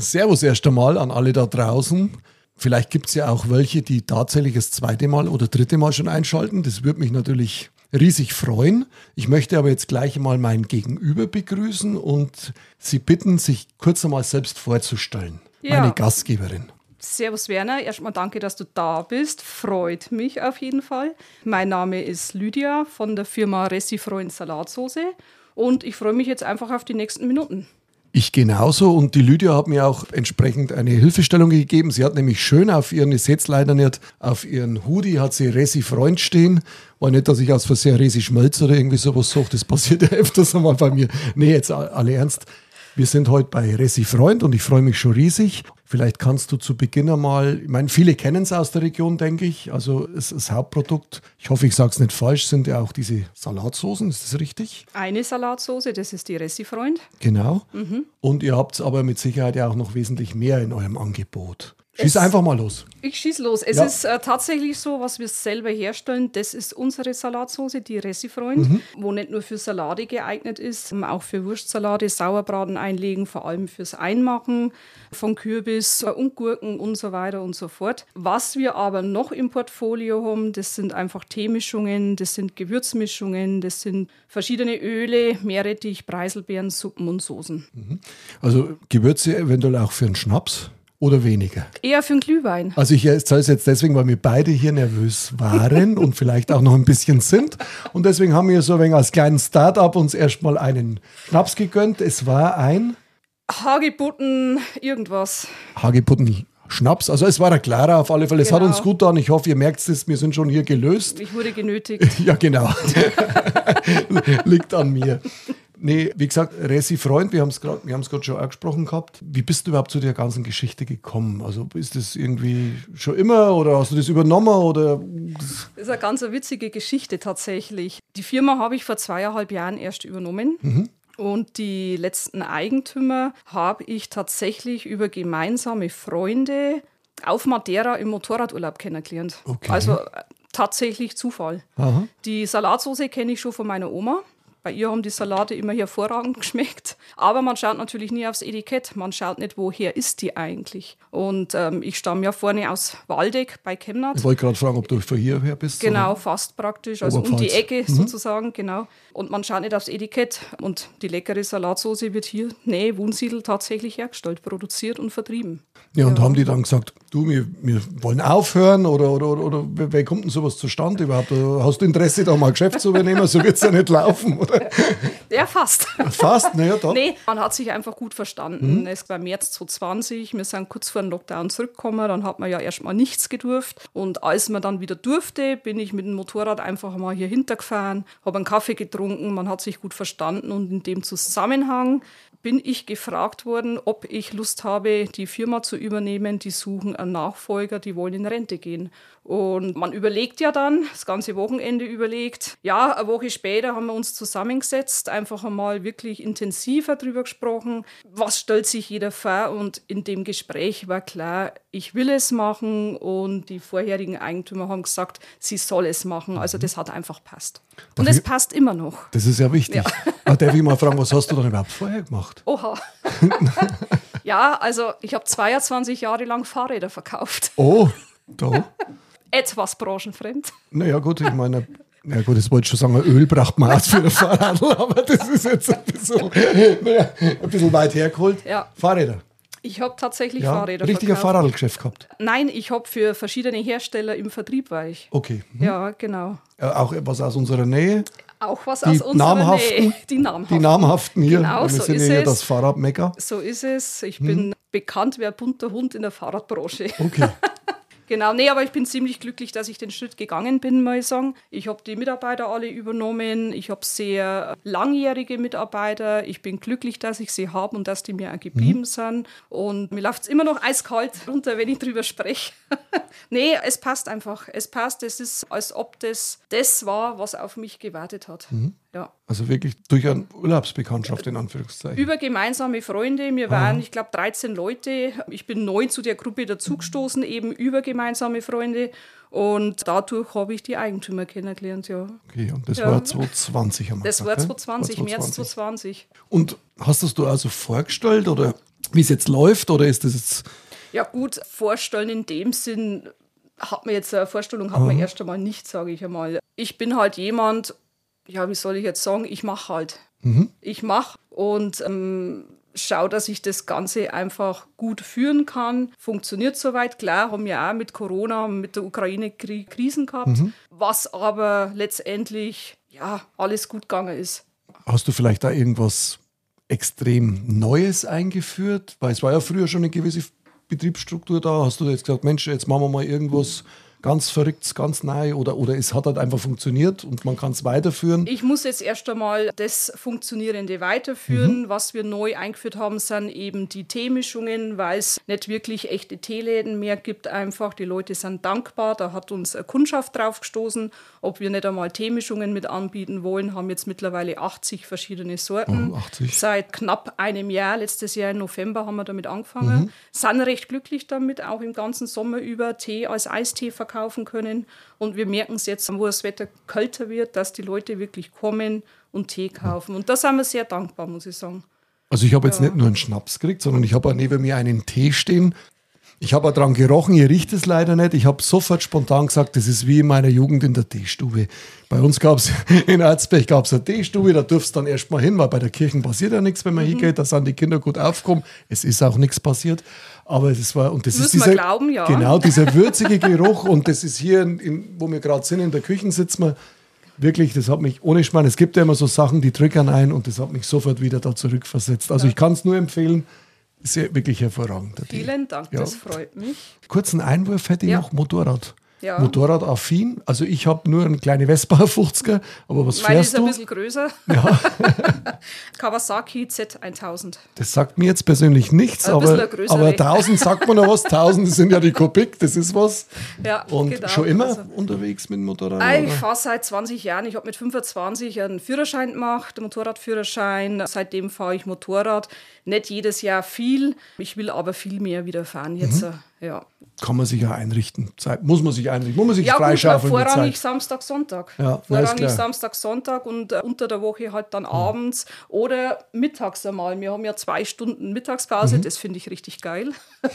Servus erst einmal an alle da draußen. Vielleicht gibt es ja auch welche, die tatsächlich das zweite Mal oder dritte Mal schon einschalten. Das würde mich natürlich riesig freuen. Ich möchte aber jetzt gleich mal mein Gegenüber begrüßen und Sie bitten, sich kurz einmal selbst vorzustellen. Ja. Meine Gastgeberin. Servus Werner, erstmal danke, dass du da bist. Freut mich auf jeden Fall. Mein Name ist Lydia von der Firma Ressifreund Salatsoße und ich freue mich jetzt einfach auf die nächsten Minuten. Ich genauso und die Lydia hat mir auch entsprechend eine Hilfestellung gegeben. Sie hat nämlich schön auf ihren, ich sehe leider nicht, auf ihren Hoodie hat sie Resi Freund stehen. War nicht, dass ich aus Versehen Resi Schmelz oder irgendwie sowas sage, das passiert ja öfters einmal bei mir. Nee, jetzt alle ernst. Wir sind heute bei Resi Freund und ich freue mich schon riesig. Vielleicht kannst du zu Beginn einmal, ich meine, viele kennen es aus der Region, denke ich. Also es ist das Hauptprodukt, ich hoffe, ich sage es nicht falsch, sind ja auch diese Salatsoßen, ist das richtig? Eine Salatsoße, das ist die Resi Freund. Genau. Und ihr habt aber mit Sicherheit ja auch noch wesentlich mehr in eurem Angebot. Schieß Es- einfach mal los. Ich schieß los. Es Ja. ist äh, tatsächlich so, was wir selber herstellen. Das ist unsere Salatsoße, die Ressifreund, wo nicht nur für Salate geeignet ist, ähm, auch für Wurstsalate, Sauerbraten einlegen, vor allem fürs Einmachen von Kürbis äh, und Gurken und so weiter und so fort. Was wir aber noch im Portfolio haben, das sind einfach Teemischungen, das sind Gewürzmischungen, das sind verschiedene Öle, Meerrettich, Preiselbeeren, Suppen und Soßen. Also Gewürze eventuell auch für einen Schnaps oder weniger. Eher für einen Glühwein. Also ich erzähle es jetzt deswegen, weil wir beide hier nervös waren und vielleicht auch noch ein bisschen sind. Und deswegen haben wir so ein wenig als kleinen Start-up uns erstmal einen Schnaps gegönnt. Es war ein Hagebutten, irgendwas. Hagebutten Schnaps. Also es war ein klarer auf alle Fälle. Es hat Genau. uns gut getan. Ich hoffe, ihr merkt es, wir sind schon hier gelöst. Ich wurde genötigt. Ja, genau. Liegt an mir. Nee, wie gesagt, Resi Freund, wir haben es gerade schon angesprochen gehabt. Wie bist du überhaupt zu der ganzen Geschichte gekommen? Also ist das irgendwie schon immer oder hast du das übernommen oder Das ist eine ganz witzige Geschichte tatsächlich. Die Firma habe ich vor zweieinhalb Jahren erst übernommen. Und die letzten Eigentümer habe ich tatsächlich über gemeinsame Freunde auf Madeira im Motorradurlaub kennengelernt. Okay. Also äh, tatsächlich Zufall. Aha. Die Salatsauce kenne ich schon von meiner Oma. Bei ihr haben die Salate immer hervorragend geschmeckt. Aber man schaut natürlich nie aufs Etikett. Man schaut nicht, woher ist die eigentlich. Und ähm, ich stamme ja vorne aus Waldeck bei Chemnat. Ich wollte gerade fragen, ob du von hierher bist. Genau, fast praktisch, also um Oberpfalz. die Ecke sozusagen, genau. Und man schaut nicht aufs Etikett. Und die leckere Salatsauce wird hier, nee, Wunsiedel tatsächlich hergestellt, produziert und vertrieben. Ja, und haben die dann gesagt, du, wir, wir wollen aufhören oder, oder, oder, oder wie wie kommt denn sowas zustande überhaupt? Oder Hast du Interesse, da mal Geschäft zu übernehmen? So wird es ja nicht laufen, oder? Ja, fast. Fast, naja, doch. Nee, man hat sich einfach gut verstanden. Es war März 2020, wir sind kurz vor dem Lockdown zurückgekommen, dann hat man ja erstmal nichts gedurft. Und als man dann wieder durfte, bin ich mit dem Motorrad einfach mal hier hintergefahren, habe einen Kaffee getrunken, man hat sich gut verstanden und in dem Zusammenhang bin ich gefragt worden, ob ich Lust habe, die Firma zu übernehmen. Die suchen einen Nachfolger, die wollen in Rente gehen. Und man überlegt ja dann, das ganze Wochenende überlegt. Ja, eine Woche später haben wir uns zusammengesetzt, einfach einmal wirklich intensiver drüber gesprochen. Was stellt sich jeder vor? Und in dem Gespräch war klar, ich will es machen. Und die vorherigen Eigentümer haben gesagt, sie soll es machen. Also das hat einfach passt. Und es passt immer noch. Das ist ja wichtig. Ja. Darf ich mal fragen, was hast du dann überhaupt vorher gemacht? Oha. ja, also ich habe 22 Jahre lang Fahrräder verkauft. Oh, da. Etwas branchenfremd. Naja, gut, ich meine, ja gut, das wollte ich schon sagen, Öl braucht man auch für ein Fahrrad, aber das ist jetzt ein bisschen, naja, ein bisschen weit hergeholt. Ja. Fahrräder. Ich habe tatsächlich Ja, Fahrräder richtiger verkauft. Fahrradgeschäft gehabt. Nein, ich habe für verschiedene Hersteller im Vertrieb war ich. Okay. Hm. Ja, genau. Äh, Auch was aus unserer Nähe. Auch was Die aus unserer namhaften? Nähe. Die namhaften. Die namhaften hier. Genau, wir so sind ist ja hier es. das Fahrradmecker. So ist es. Hm. Ich bin bekannt wie ein bunter Hund in der Fahrradbranche. Okay. Genau, nee, aber ich bin ziemlich glücklich, dass ich den Schritt gegangen bin, muss ich sagen. Ich habe die Mitarbeiter alle übernommen. Ich habe sehr langjährige Mitarbeiter. Ich bin glücklich, dass ich sie habe und dass die mir auch geblieben sind. Und mir läuft es immer noch eiskalt runter, wenn ich drüber spreche. nee, es passt einfach. Es passt. Es ist, als ob das das war, was auf mich gewartet hat. Ja. Also wirklich durch eine Urlaubsbekanntschaft in Anführungszeichen. Über gemeinsame Freunde. Wir waren, ich glaube, 13 Leute. Ich bin neu zu der Gruppe dazugestoßen, eben über gemeinsame Freunde. Und dadurch habe ich die Eigentümer kennengelernt, ja. Okay, und das Ja. war 2020 haben wir Das war gesagt, gell? 2020, März 2020. Und hast das du also vorgestellt oder wie es jetzt läuft oder ist das jetzt. Ja, gut, vorstellen in dem Sinn hat mir jetzt eine Vorstellung, hat man erst einmal nicht, sage ich einmal. Ich bin halt jemand, ja, wie soll ich jetzt sagen, ich mache halt. Mhm. Ich mache und ähm, schaue, dass ich das Ganze einfach gut führen kann. Funktioniert soweit. Klar, haben wir auch mit Corona, mit der Ukraine Krisen gehabt, mhm. was aber letztendlich ja alles gut gegangen ist. Hast du vielleicht da irgendwas extrem Neues eingeführt? Weil es war ja früher schon eine gewisse Betriebsstruktur da. Hast du jetzt gesagt, Mensch, jetzt machen wir mal irgendwas ganz verrückt, ganz neu oder, oder es hat halt einfach funktioniert und man kann es weiterführen? Ich muss jetzt erst einmal das Funktionierende weiterführen. Mhm. Was wir neu eingeführt haben, sind eben die Teemischungen, weil es nicht wirklich echte Teeläden mehr gibt. Einfach die Leute sind dankbar. Da hat uns eine Kundschaft drauf gestoßen, ob wir nicht einmal Teemischungen mit anbieten wollen. Haben jetzt mittlerweile 80 verschiedene Sorten. Oh, 80. Seit knapp einem Jahr, letztes Jahr im November haben wir damit angefangen. Mhm. Sind recht glücklich damit, auch im ganzen Sommer über Tee als Eistee verkaufen verkaufen können. Und wir merken es jetzt, wo das Wetter kälter wird, dass die Leute wirklich kommen und Tee kaufen. Und da sind wir sehr dankbar, muss ich sagen. Also ich habe jetzt ja. nicht nur einen Schnaps gekriegt, sondern ich habe auch neben mir einen Tee stehen. Ich habe auch dran gerochen, ihr riecht es leider nicht. Ich habe sofort spontan gesagt, das ist wie in meiner Jugend in der Teestube. Bei uns gab es in Erzberg gab's eine Teestube, da durfst du dann erst mal hin, weil bei der Kirche passiert ja nichts, wenn man mhm. hingeht, da sind die Kinder gut aufgekommen. Es ist auch nichts passiert. Aber es war, und das Müssen ist dieser, glauben, ja. genau, dieser würzige Geruch und das ist hier, in, wo wir gerade sind, in der Küche sitzen wir, wirklich, das hat mich ohne Schmarrn, es gibt ja immer so Sachen, die triggern ein und das hat mich sofort wieder da zurückversetzt. Also ich kann es nur empfehlen, sehr, wirklich hervorragend. Vielen Dank, ja. das freut mich. Kurzen Einwurf hätte ich ja. noch, Motorrad ja. Motorradaffin. Also ich habe nur eine kleine Vespa 50er, aber was Meine fährst ist du? ein bisschen größer. Ja. Kawasaki Z1000. Das sagt mir jetzt persönlich nichts, ein aber, aber 1000 sagt man noch was. 1000 sind ja die Kubik, das ist was. Ja, Und genau. schon immer also, unterwegs mit dem Motorrad? Ich fahre seit 20 Jahren. Ich habe mit 25 einen Führerschein gemacht, einen Motorradführerschein. Seitdem fahre ich Motorrad. Nicht jedes Jahr viel. Ich will aber viel mehr wieder fahren jetzt. Mhm. Ja. Kann man sich ja einrichten. Zeit, muss man sich einrichten. Muss man sich ja, freischaufeln. Gut, vorrangig Samstag, Sonntag. Ja, vorrangig Samstag, Sonntag und äh, unter der Woche halt dann ja. abends oder mittags einmal. Wir haben ja zwei Stunden Mittagspause, mhm. das finde ich richtig geil.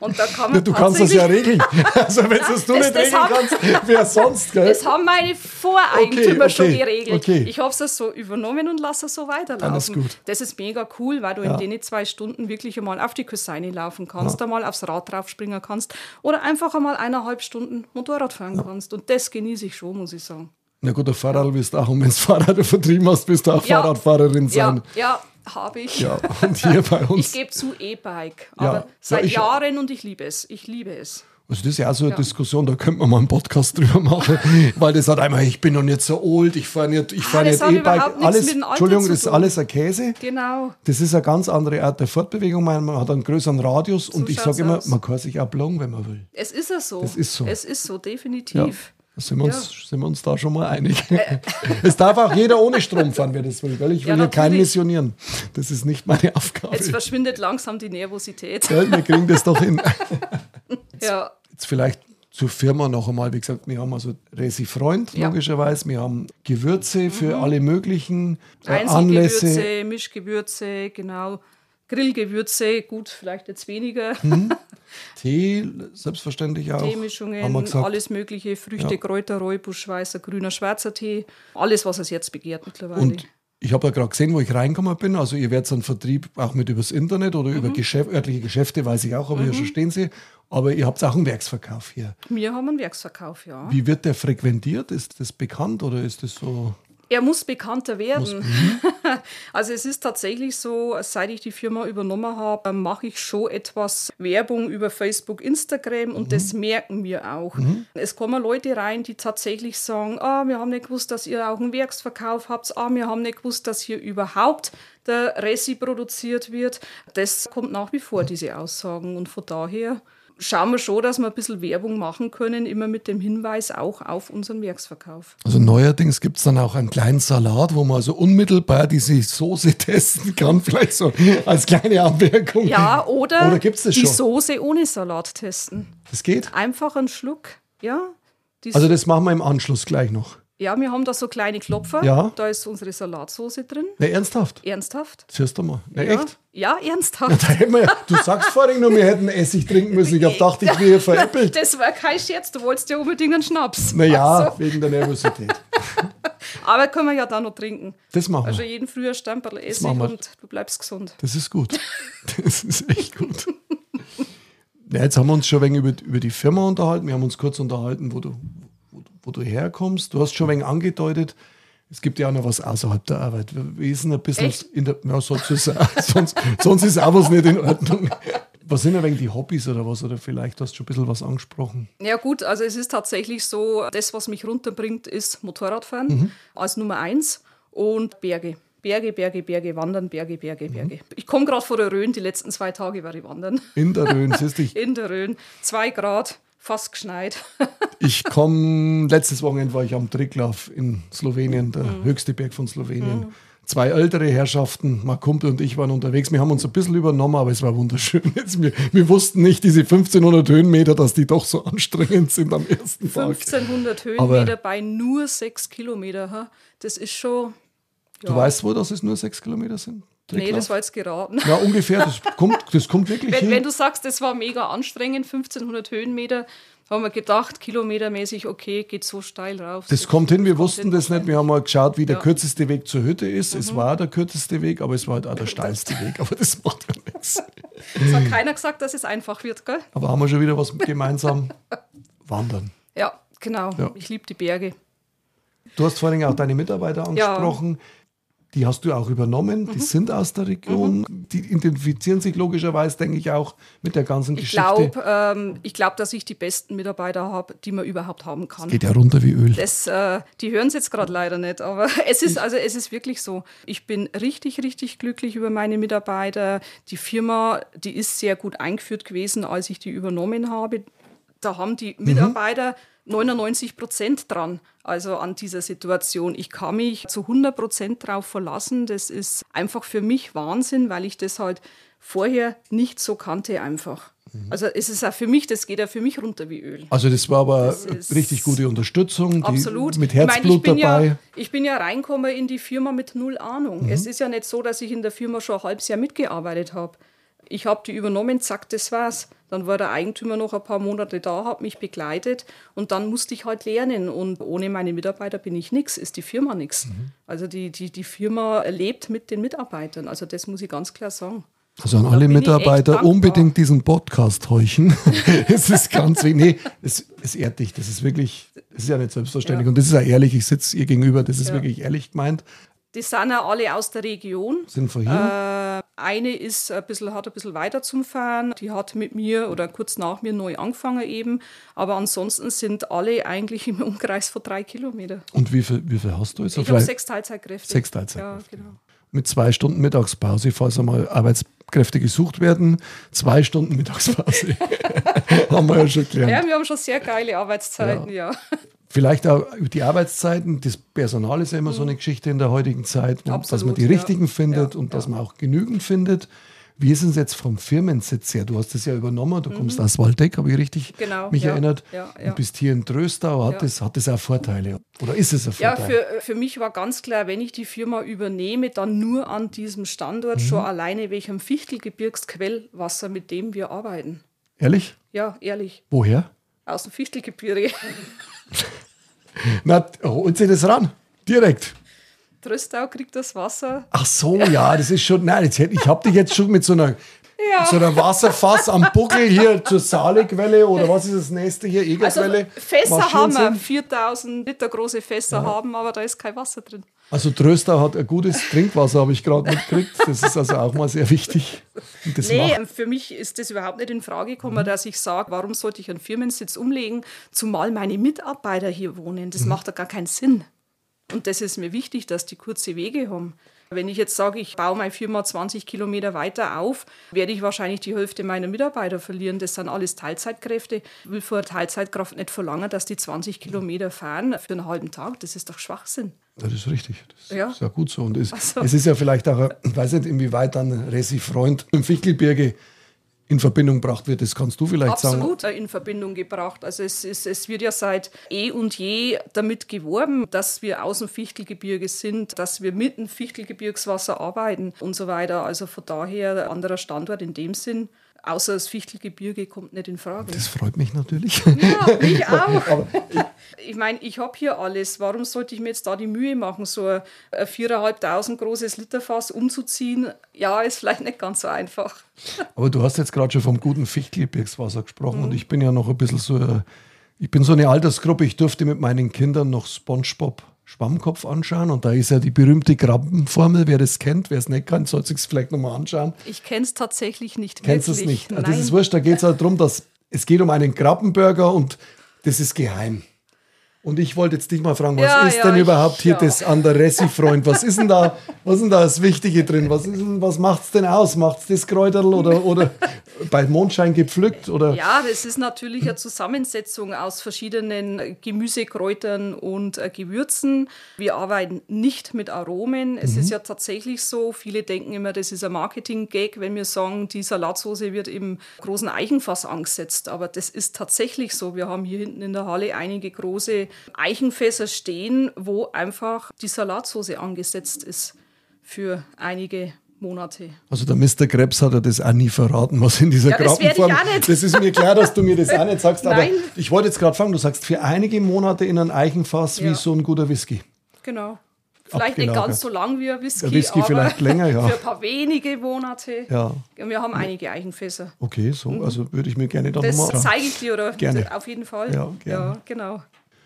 und da kann man Du kannst das ja regeln. Also wenn das du nicht regeln haben, kannst, wer sonst, gell? Das haben meine Voreigentümer okay, okay, schon geregelt. Okay. Ich habe es so übernommen und lasse es so weiterlaufen. Gut. Das ist mega cool, weil du in den zwei Stunden wirklich einmal auf die Küsseine laufen kannst, einmal aufs Rad Rad draufspringen kannst oder einfach einmal eineinhalb Stunden Motorrad fahren ja. kannst. Und das genieße ich schon, muss ich sagen. Na gut, der Fahrrad wirst du auch, und wenn du Fahrrad vertrieben hast, bist du auch ja. Fahrradfahrerin sein. Ja, ja habe ich. Ja, und hier bei uns. Ich gebe zu E-Bike, aber seit Jahren und ich liebe es. Ich liebe es. Also das ist ja auch so eine ja. Diskussion, da könnte man mal einen Podcast drüber machen, weil das hat einmal, ich bin noch nicht so alt, ich fahre nicht, ich fahre nicht E-Bike, alles, Entschuldigung, das ist alles ein Käse. Genau. Das ist eine ganz andere Art der Fortbewegung, man hat einen größeren Radius so und ich sage immer, man kann sich auch blocken, wenn man will. Es ist ja so. Das ist so. Es ist so, definitiv. Ja. Sind wir, uns, ja. sind wir uns da schon mal einig? Äh. es darf auch jeder ohne Strom fahren, wer das will, weil ich will ja, hier keinen missionieren. Das ist nicht meine Aufgabe. Jetzt verschwindet langsam die Nervosität. Ja, wir kriegen das doch hin. ja. Jetzt vielleicht zur Firma noch einmal, wie gesagt, wir haben also Resi Freund, ja. logischerweise. Wir haben Gewürze für mhm. alle möglichen äh, Anlässe. Mischgewürze, genau. Grillgewürze, gut, vielleicht jetzt weniger. Mhm. Tee, selbstverständlich auch. Teemischungen, alles Mögliche, Früchte, ja. Kräuter, Räubusch, weißer, grüner, schwarzer Tee. Alles, was es jetzt begehrt mittlerweile. Und ich habe ja gerade gesehen, wo ich reingekommen bin. Also ihr werdet einen Vertrieb auch mit übers Internet oder mhm. über Geschäft, örtliche Geschäfte, weiß ich auch, aber mhm. hier schon stehen sie. Aber ihr habt auch einen Werksverkauf hier. Wir haben einen Werksverkauf, ja. Wie wird der frequentiert? Ist das bekannt oder ist das so? Er muss bekannter werden. Muss, also es ist tatsächlich so, seit ich die Firma übernommen habe, mache ich schon etwas Werbung über Facebook, Instagram und mhm. das merken wir auch. Mhm. Es kommen Leute rein, die tatsächlich sagen, ah, wir haben nicht gewusst, dass ihr auch einen Werksverkauf habt, ah, wir haben nicht gewusst, dass hier überhaupt der Resi produziert wird. Das kommt nach wie vor, diese Aussagen. Und von daher schauen wir schon, dass wir ein bisschen Werbung machen können, immer mit dem Hinweis auch auf unseren Werksverkauf. Also neuerdings gibt es dann auch einen kleinen Salat, wo man also unmittelbar diese Soße testen kann, vielleicht so als kleine Anmerkung. Ja, oder, oder gibt's das die schon? Soße ohne Salat testen. Das geht? Einfach einen Schluck, ja. Also das machen wir im Anschluss gleich noch. Ja, wir haben da so kleine Klopfer. Ja. Da ist unsere Salatsauce drin. Ne, ernsthaft? Ernsthaft? Siehst du mal. Ne, ja. echt? Ja, ernsthaft. Da hätten wir, ja- du sagst vorhin nur, wir hätten Essig trinken müssen. Ich hab gedacht, ich wäre veräppelt. Das war kein Scherz, du wolltest ja unbedingt einen Schnaps. Naja, Also, wegen der Nervosität. aber können wir ja da noch trinken. Das machen Also wir. jeden früher Stempel Essig und du bleibst gesund. Das ist gut. Das ist echt gut. Ja, jetzt haben wir uns schon ein wenig über, über die Firma unterhalten. Wir haben uns kurz unterhalten, wo du, wo, du- herkommst. Du hast schon ein wenig angedeutet, es gibt ja auch noch was außerhalb der Arbeit. Wir sind ein bisschen Echt? in der. Ja, sonst ist, sonst, sonst ist auch was nicht in Ordnung. Was sind ein wenig die Hobbys oder was? Oder vielleicht hast du schon ein bisschen was angesprochen. Ja gut, also es ist tatsächlich so, das, was mich runterbringt, ist Motorradfahren Mhm. als Nummer eins und Berge. Berge, Berge, Berge, Wandern, Berge, Berge, Mhm. Berge. Ich komme gerade vor der Rhön, die letzten zwei Tage war ich wandern. In der Rhön, siehst du, In der Rhön, zwei Grad, fast geschneit. ich komme, letztes Wochenende war ich am Triglav in Slowenien, der höchste Berg von Slowenien. Zwei ältere Herrschaften, mein Kumpel und ich waren unterwegs. Wir haben uns ein bisschen übernommen, aber es war wunderschön. Jetzt, wir, wir wussten nicht, diese 1500 Höhenmeter, dass die doch so anstrengend sind am ersten Tag. 1500 Aber- Höhenmeter bei nur sechs Kilometer. ha? Das ist schon. Du weißt wohl, dass es nur sechs Kilometer sind? Nee, Triglav? das war jetzt geraten. Ja, ungefähr. Das kommt, das kommt wirklich Wenn, hin. wenn du sagst, das war mega anstrengend, 1500 Höhenmeter, haben wir gedacht, kilometermäßig, okay, geht so steil rauf. Das kommt hin, wir wussten hin das nicht. Wir haben mal geschaut, wie der Ja. Mhm. kürzeste Weg zur Hütte ist. Es war der kürzeste Weg, aber es war halt auch der steilste Weg. Aber das macht ja nichts. Es hat keiner gesagt, dass es einfach wird, gell? Aber haben wir schon wieder was gemeinsam? Wandern. Ja, genau. Ja. Ich liebe die Berge. Du hast vorhin auch deine Mitarbeiter Ja. Die hast du auch übernommen. Mhm. Die sind aus der Region. Die identifizieren sich logischerweise, denke ich, auch mit der ganzen Ich Geschichte. glaube, ähm, ich glaub, dass ich die besten Mitarbeiter habe, die man überhaupt haben kann. Geht ja runter wie Öl. Das, äh, die hören es jetzt gerade leider nicht, aber es ist, also es ist wirklich so. Ich bin richtig, richtig glücklich über meine Mitarbeiter. Die Firma, die ist sehr gut eingeführt gewesen, als ich die übernommen habe. Da haben die Mitarbeiter 99 Prozent dran, also an dieser Situation. Ich kann mich zu 100 Prozent darauf verlassen. Das ist einfach für mich Wahnsinn, weil ich das halt vorher nicht so kannte einfach. Also es ist auch für mich, das geht ja für mich runter wie Öl. Also das war aber Das richtig gute Unterstützung. Absolut. Mit Ich Herzblut ich bin dabei. Ja, ich bin ja reingekommen in die Firma mit null Ahnung. Es ist ja nicht so, dass ich in der Firma schon ein halbes Jahr mitgearbeitet habe. Ich habe die übernommen, zack, das war's. Dann war der Eigentümer noch ein paar Monate da, hat mich begleitet und dann musste ich halt lernen. Und ohne meine Mitarbeiter bin ich nichts, ist die Firma nichts. Also die, die, die Firma lebt mit den Mitarbeitern. Also das muss ich ganz klar sagen. Also an alle Mitarbeiter unbedingt diesen Podcast heuchen. es ist ganz wenig. Nee, es, es ehrt dich. Das ist wirklich, das ist ja nicht selbstverständlich. Ja. Und das ist ja ehrlich. Ich sitze ihr gegenüber. Das ist Ja. wirklich ehrlich gemeint. Die sind ja alle aus der Region. Sind von hier. Äh, eine ist ein bisschen, hat ein bisschen weiter zum Fahren. Die hat mit mir oder kurz nach mir neu angefangen eben. Aber ansonsten sind alle eigentlich im Umkreis von drei Kilometer. Und wie viel, wie viel hast du jetzt? Ich habe sechs Teilzeitkräfte. Sechs Teilzeitkräfte. Ja, genau. Mit zwei Stunden Mittagspause, falls einmal Arbeitskräfte gesucht werden. Zwei Stunden Mittagspause. haben wir ja schon gelernt. Ja, wir haben schon sehr geile Arbeitszeiten, ja. Vielleicht auch über die Arbeitszeiten. Das Personal ist ja immer so eine Geschichte in der heutigen Zeit, und dass man Mhm. Absolut, die ja. richtigen findet Ja, und dass ja. man auch genügend findet. Wie ist es jetzt vom Firmensitz her? Du hast das ja übernommen, du kommst Mhm. aus Waldeck, habe ich richtig Genau, mich ja, erinnert. ja, ja. Und bist hier in Tröstau. Hat, Ja. das, hat das auch Vorteile? Oder ist es ein Ja, Vorteil? für, für mich war ganz klar, wenn ich die Firma übernehme, dann nur an diesem Standort, Mhm. schon alleine welchem Fichtelgebirgsquellwasser, mit dem wir arbeiten. Ehrlich? Ja, ehrlich, Woher? Aus dem Fichtelgebirge. Na, holt sie das ran. Direkt. Tröstau kriegt das Wasser. Ach so, ja, das ist schon. Nein, jetzt, ich habe dich jetzt schon mit so einer, Ja. so einer Wasserfass am Buckel hier zur Saalequelle oder was ist das nächste hier? Also Egerquelle? Fässer Macht haben wir, Sinn. 4000 Liter große Fässer haben, aber da ist kein Wasser drin. Also Tröster hat ein gutes Trinkwasser, habe ich gerade mitgekriegt. Das ist also auch mal sehr wichtig. Und das Nee, macht, für mich ist das überhaupt nicht in Frage gekommen, dass ich sage, warum sollte ich einen Firmensitz umlegen, zumal meine Mitarbeiter hier wohnen. Das macht ja gar keinen Sinn. Und das ist mir wichtig, dass die kurze Wege haben. Wenn ich jetzt sage, ich baue meine Firma 20 Kilometer weiter auf, werde ich wahrscheinlich die Hälfte meiner Mitarbeiter verlieren. Das sind alles Teilzeitkräfte. Ich will einer Teilzeitkraft nicht verlangen, dass die 20 Kilometer fahren für einen halben Tag. Das ist doch Schwachsinn. das ist richtig. Das Ja. ist ja gut so. Und es, Ach so. es ist ja vielleicht auch, ich weiß nicht, inwieweit dann Resi Freund im Fichtelbirge in Verbindung gebracht wird. Das kannst du vielleicht Absolut sagen. Absolut in Verbindung gebracht. Also es, es, es wird ja seit eh und je damit geworben, dass wir aus dem Fichtelgebirge sind, dass wir mit dem Fichtelgebirgswasser arbeiten und so weiter. Also von daher anderer Standort in dem Sinn. Außer das Fichtelgebirge kommt nicht in Frage. Das freut mich natürlich. Ja, mich auch. ich meine, ich habe hier alles. Warum sollte ich mir jetzt da die Mühe machen, so ein 4.500 großes Literfass umzuziehen? Ja, ist vielleicht nicht ganz so einfach. Aber du hast jetzt gerade schon vom guten Fichtelgebirgswasser gesprochen mhm. und ich bin ja noch ein bisschen so, ich bin so eine Altersgruppe, ich durfte mit meinen Kindern noch Spongebob Schwammkopf anschauen und da ist ja die berühmte Krabbenformel. Wer das kennt, wer es nicht kennt, soll sich es vielleicht nochmal anschauen. Ich kenne es tatsächlich nicht. Kennst du es nicht? Nein. Das ist wurscht, da geht es halt darum, dass es geht um einen Krabbenburger und das ist geheim. Und ich wollte jetzt dich mal fragen, was ja, ist ja, denn überhaupt ich, hier ja. das Anderessi-Freund? Was ist denn da, was ist denn da das Wichtige drin? Was, was macht es denn aus? Macht es das Kräuterl oder, oder bei Mondschein gepflückt? Oder? Ja, das ist natürlich eine Zusammensetzung aus verschiedenen Gemüsekräutern und äh, Gewürzen. Wir arbeiten nicht mit Aromen. Es mhm. ist ja tatsächlich so, viele denken immer, das ist ein Marketing-Gag, wenn wir sagen, die Salatsauce wird im großen Eichenfass angesetzt. Aber das ist tatsächlich so. Wir haben hier hinten in der Halle einige große Eichenfässer stehen, wo einfach die Salatsauce angesetzt ist für einige Monate. Also der Mr. Krebs hat ja das auch nie verraten, was in dieser ja, Grappenform... Das, das ist mir klar, dass du mir das auch nicht sagst, aber ich wollte jetzt gerade fragen, du sagst für einige Monate in ein Eichenfass ja. wie so ein guter Whisky. Genau. Vielleicht nicht ganz so lang wie ein Whisky, der Whisky aber vielleicht länger, ja. für ein paar wenige Monate. Ja. Wir haben einige Eichenfässer. Okay, so, mhm. also würde ich mir gerne dann nochmal... Das zeige ich dir, oder? Gerne. Auf jeden Fall. Ja, gerne. ja genau.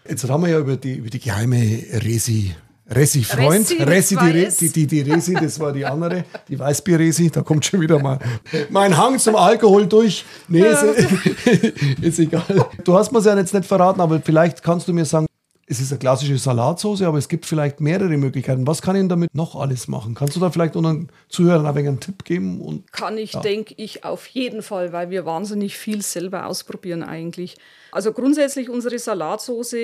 Jetzt haben wir ja über die, über die geheime Resi Resi-Freund, Resi, Resi die, die, die, Resi, das war die andere, die Weißbier-Resi, da kommt schon wieder mal mein Hang zum Alkohol durch. Nee, ist, ist egal. Du hast mir es ja jetzt nicht verraten, aber vielleicht kannst du mir sagen, es ist eine klassische Salatsauce, aber es gibt vielleicht mehrere Möglichkeiten. Was kann ich damit noch alles machen? Kannst du da vielleicht unseren Zuhörern ein wenig einen Tipp geben? Und, kann ich, ja. denke ich, auf jeden Fall, weil wir wahnsinnig viel selber ausprobieren eigentlich. Also grundsätzlich unsere Salatsauce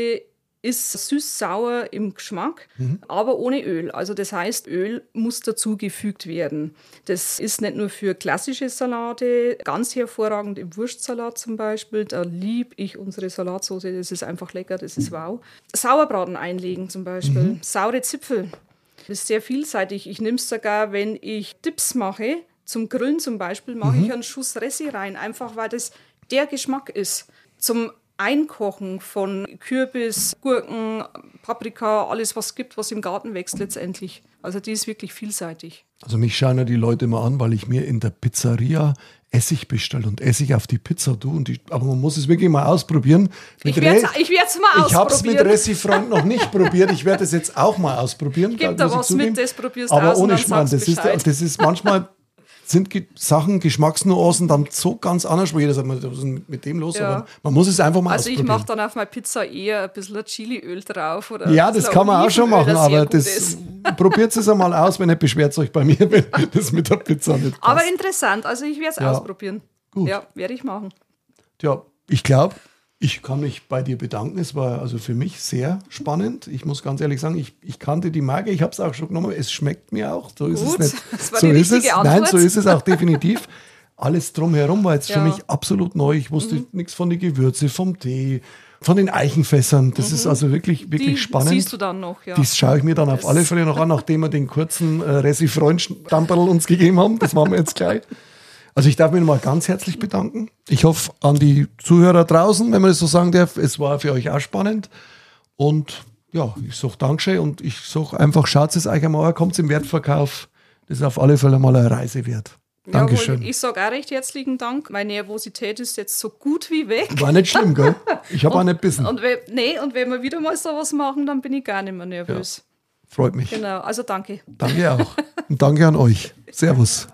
ist süß-sauer im Geschmack, mhm. aber ohne Öl. Also das heißt, Öl muss dazugefügt werden. Das ist nicht nur für klassische Salate, ganz hervorragend im Wurstsalat zum Beispiel. Da liebe ich unsere Salatsauce, das ist einfach lecker, das ist wow. Sauerbraten einlegen zum Beispiel, mhm. saure Zipfel. Das ist sehr vielseitig. Ich nehme es sogar, wenn ich Dips mache, zum Grillen zum Beispiel, mache mhm. ich einen Schuss Ressi rein, einfach weil das der Geschmack ist. Zum Einkochen von Kürbis, Gurken, Paprika, alles was es gibt, was im Garten wächst letztendlich. Also die ist wirklich vielseitig. Also mich schauen ja die Leute immer an, weil ich mir in der Pizzeria Essig bestelle und Essig auf die Pizza tue. Und die, aber man muss es wirklich mal ausprobieren. Mit ich werde es mal ausprobieren. Ich habe es mit Ressi-Freund noch nicht probiert. Ich werde es jetzt auch mal ausprobieren. Gib da was mit, das probierst Aber aus ohne Schmarrn. Das ist, das ist manchmal sind Sachen, Geschmacksnuancen dann so ganz anders, wo jeder sagt, was ist mit dem los? Ja. Aber man muss es einfach mal Also ich mache dann auf meine Pizza eher ein bisschen Chiliöl drauf. Oder ja, das kann man auch schon machen, aber das probiert es einmal aus, wenn nicht beschwert euch bei mir, wenn das mit der Pizza nicht passt. Aber interessant, also ich werde es ja. ausprobieren. Gut. Ja, werde ich machen. Ja, ich glaube, ich kann mich bei dir bedanken. Es war also für mich sehr spannend. Ich muss ganz ehrlich sagen, ich, ich kannte die Marke, ich habe es auch schon genommen. Es schmeckt mir auch. So ist Gut, es nicht. Das war so die ist es. Antwort. Nein, so ist es auch definitiv. Alles drumherum war jetzt ja. für mich absolut neu. Ich wusste mhm. nichts von den Gewürzen, vom Tee, von den Eichenfässern. Das mhm. ist also wirklich, wirklich die spannend. siehst du dann noch, ja. Das schaue ich mir dann das auf alle Fälle noch an, nachdem wir den kurzen äh, Resi-Freund-Stamperl uns gegeben haben. Das machen wir jetzt gleich. Also ich darf mich nochmal ganz herzlich bedanken. Ich hoffe an die Zuhörer draußen, wenn man das so sagen darf, es war für euch auch spannend. Und ja, ich sage Dankeschön und ich sage einfach, schaut es euch einmal an, kommt im Wertverkauf. Das ist auf alle Fälle mal eine Reise wert. Dankeschön. Ja, ich sage auch recht herzlichen Dank. Meine Nervosität ist jetzt so gut wie weg. War nicht schlimm, gell? Ich habe auch nicht bissen. Und wenn, nee, und wenn wir wieder mal sowas machen, dann bin ich gar nicht mehr nervös. Ja, freut mich. Genau, also danke. Danke auch. Und danke an euch. Servus.